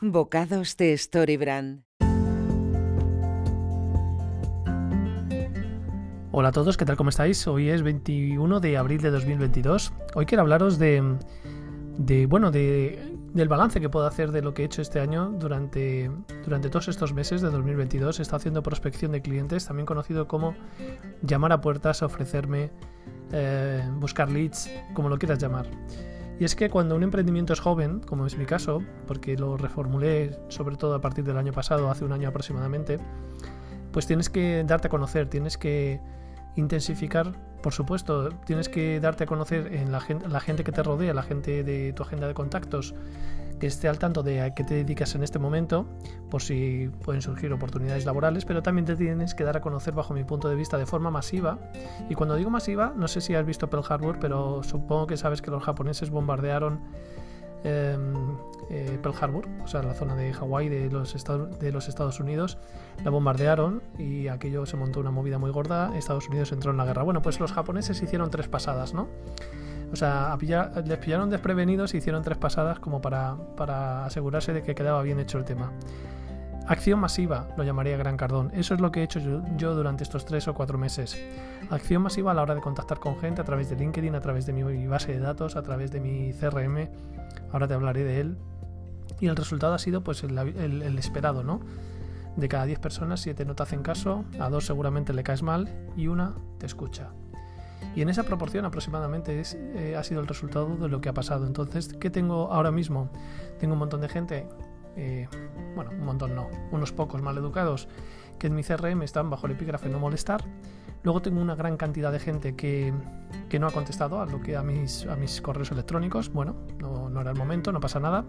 Bocados de Storybrand. Hola a todos, ¿qué tal? ¿Cómo estáis? Hoy es 21 de abril de 2022. Hoy quiero hablaros de, de bueno, de, del balance que puedo hacer de lo que he hecho este año durante, durante todos estos meses de 2022. He estado haciendo prospección de clientes, también conocido como llamar a puertas, ofrecerme, eh, buscar leads, como lo quieras llamar. Y es que cuando un emprendimiento es joven, como es mi caso, porque lo reformulé sobre todo a partir del año pasado, hace un año aproximadamente, pues tienes que darte a conocer, tienes que intensificar, por supuesto, tienes que darte a conocer en la gente, la gente que te rodea, la gente de tu agenda de contactos, que esté al tanto de a qué te dedicas en este momento, por si pueden surgir oportunidades laborales, pero también te tienes que dar a conocer bajo mi punto de vista de forma masiva. Y cuando digo masiva, no sé si has visto Pearl Harbor, pero supongo que sabes que los japoneses bombardearon em, eh, Pearl Harbor, o sea, la zona de Hawái de los, de los Estados Unidos, la bombardearon y aquello se montó una movida muy gorda. Estados Unidos entró en la guerra. Bueno, pues los japoneses hicieron tres pasadas, ¿no? O sea, les pillaron desprevenidos y hicieron tres pasadas como para, asegurarse de que quedaba bien hecho el tema. Acción masiva, lo llamaría Gran Cardón. Eso es lo que he hecho yo, durante estos tres o cuatro meses. Acción masiva a la hora de contactar con gente a través de LinkedIn, a través de mi base de datos, a través de mi CRM. Ahora te hablaré de él. Y el resultado ha sido pues el, esperado, ¿no? De cada 10 personas, 7 no te hacen caso, a 2 seguramente le caes mal y una te escucha. Y en esa proporción aproximadamente es, eh, ha sido el resultado de lo que ha pasado. Entonces, ¿qué tengo ahora mismo? Tengo un montón de gente, eh, bueno, un montón no, unos pocos mal educados que en mi CRM están bajo el epígrafe no molestar. Luego tengo una gran cantidad de gente que, que no ha contestado a, lo que, a, mis, a mis correos electrónicos. Bueno, no, no era el momento, no pasa nada.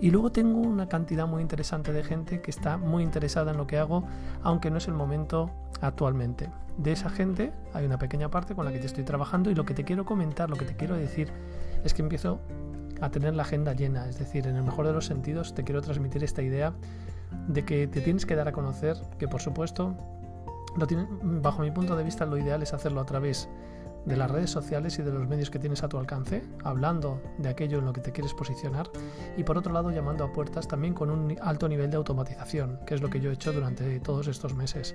Y luego tengo una cantidad muy interesante de gente que está muy interesada en lo que hago, aunque no es el momento actualmente. De esa gente hay una pequeña parte con la que te estoy trabajando y lo que te quiero comentar, lo que te quiero decir es que empiezo a tener la agenda llena, es decir, en el mejor de los sentidos te quiero transmitir esta idea de que te tienes que dar a conocer, que por supuesto, bajo mi punto de vista lo ideal es hacerlo a través de las redes sociales y de los medios que tienes a tu alcance, hablando de aquello en lo que te quieres posicionar y por otro lado llamando a puertas también con un alto nivel de automatización, que es lo que yo he hecho durante todos estos meses.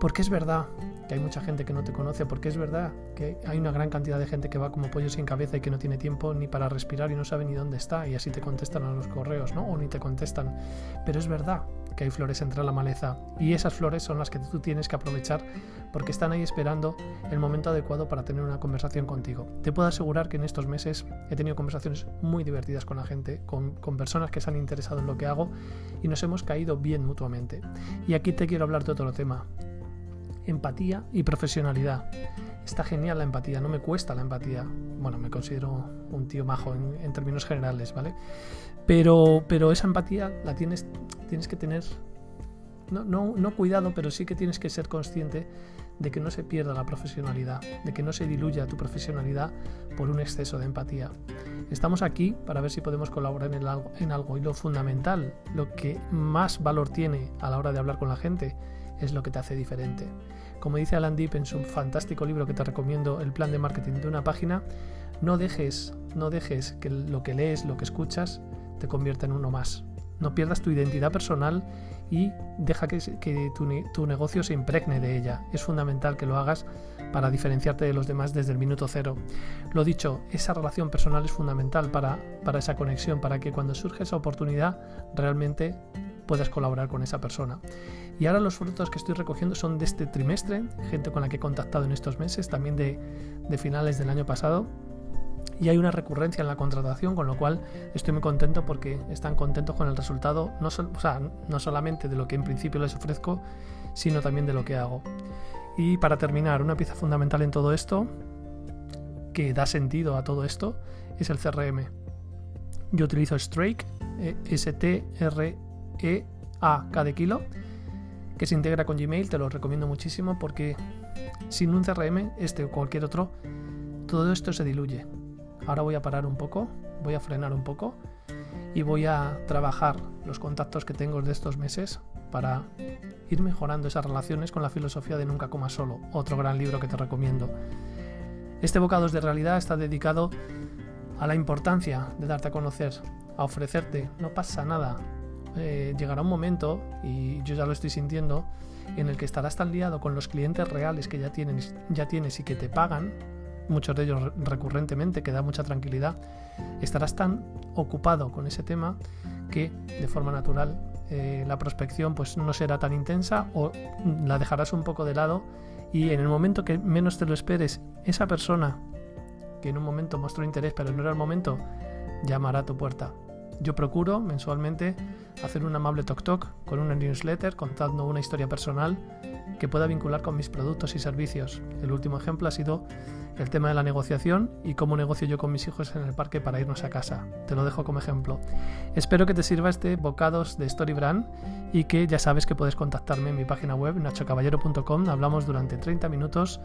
Porque es verdad que hay mucha gente que no te conoce, porque es verdad que hay una gran cantidad de gente que va como pollo sin cabeza y que no tiene tiempo ni para respirar y no sabe ni dónde está y así te contestan a los correos, ¿no? O ni te contestan. Pero es verdad que hay flores entre la maleza y esas flores son las que tú tienes que aprovechar porque están ahí esperando el momento adecuado para tener una conversación contigo. Te puedo asegurar que en estos meses he tenido conversaciones muy divertidas con la gente, con, personas que se han interesado en lo que hago y nos hemos caído bien mutuamente. Y aquí te quiero hablar de otro tema, empatía y profesionalidad. Está genial la empatía, no me cuesta la empatía. Bueno, me considero un tío majo en, términos generales, ¿vale? Pero, pero esa empatía la tienes, tienes que tener, no, no, no cuidado, pero sí que tienes que ser consciente de que no se pierda la profesionalidad, de que no se diluya tu profesionalidad por un exceso de empatía. Estamos aquí para ver si podemos colaborar en en algo y lo fundamental, lo que más valor tiene a la hora de hablar con la gente, es lo que te hace diferente. Como dice Alan Deep en su fantástico libro que te recomiendo, El plan de marketing de una página, no dejes, no dejes que lo que lees, lo que escuchas, te convierta en uno más. No pierdas tu identidad personal y deja que, tu, tu, negocio se impregne de ella. Es fundamental que lo hagas para diferenciarte de los demás desde el minuto cero. Lo dicho, esa relación personal es fundamental para, para esa conexión, para que cuando surge esa oportunidad realmente puedas colaborar con esa persona. Y ahora los frutos que estoy recogiendo son de este trimestre, gente con la que he contactado en estos meses, también de, finales del año pasado. Y hay una recurrencia en la contratación, con lo cual estoy muy contento porque están contentos con el resultado, no, no solamente de lo que en principio les ofrezco, sino también de lo que hago. Y para terminar, una pieza fundamental en todo esto, que da sentido a todo esto, es el CRM. Yo utilizo Strike, eh, S-T-R-E-A, de kilo, que se integra con Gmail, te lo recomiendo muchísimo porque sin un CRM, este o cualquier otro, todo esto se diluye. Ahora voy a parar un poco, voy a frenar un poco y voy a trabajar los contactos que tengo de estos meses para ir mejorando esas relaciones con la filosofía de Nunca Coma Solo, otro gran libro que te recomiendo. Este Bocados de Realidad está dedicado a la importancia de darte a conocer, a ofrecerte, no pasa nada. Eh, llegará un momento, y yo ya lo estoy sintiendo, en el que estarás tan liado con los clientes reales que ya tienes, y que te pagan, muchos de ellos recurrentemente, que da mucha tranquilidad, estarás tan ocupado con ese tema que de forma natural eh, la prospección pues no será tan intensa o la dejarás un poco de lado y en el momento que menos te lo esperes, esa persona que en un momento mostró interés pero no era el momento, llamará a tu puerta. Yo procuro mensualmente hacer un amable talk talk con una newsletter contando una historia personal que pueda vincular con mis productos y servicios. El último ejemplo ha sido el tema de la negociación y cómo negocio yo con mis hijos en el parque para irnos a casa. Te lo dejo como ejemplo. Espero que te sirva este bocados de Storybrand y que ya sabes que puedes contactarme en mi página web nachocaballero.com. Hablamos durante 30 minutos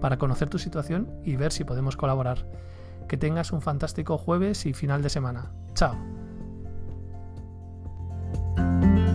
para conocer tu situación y ver si podemos colaborar. Que tengas un fantástico jueves y final de semana. Chao.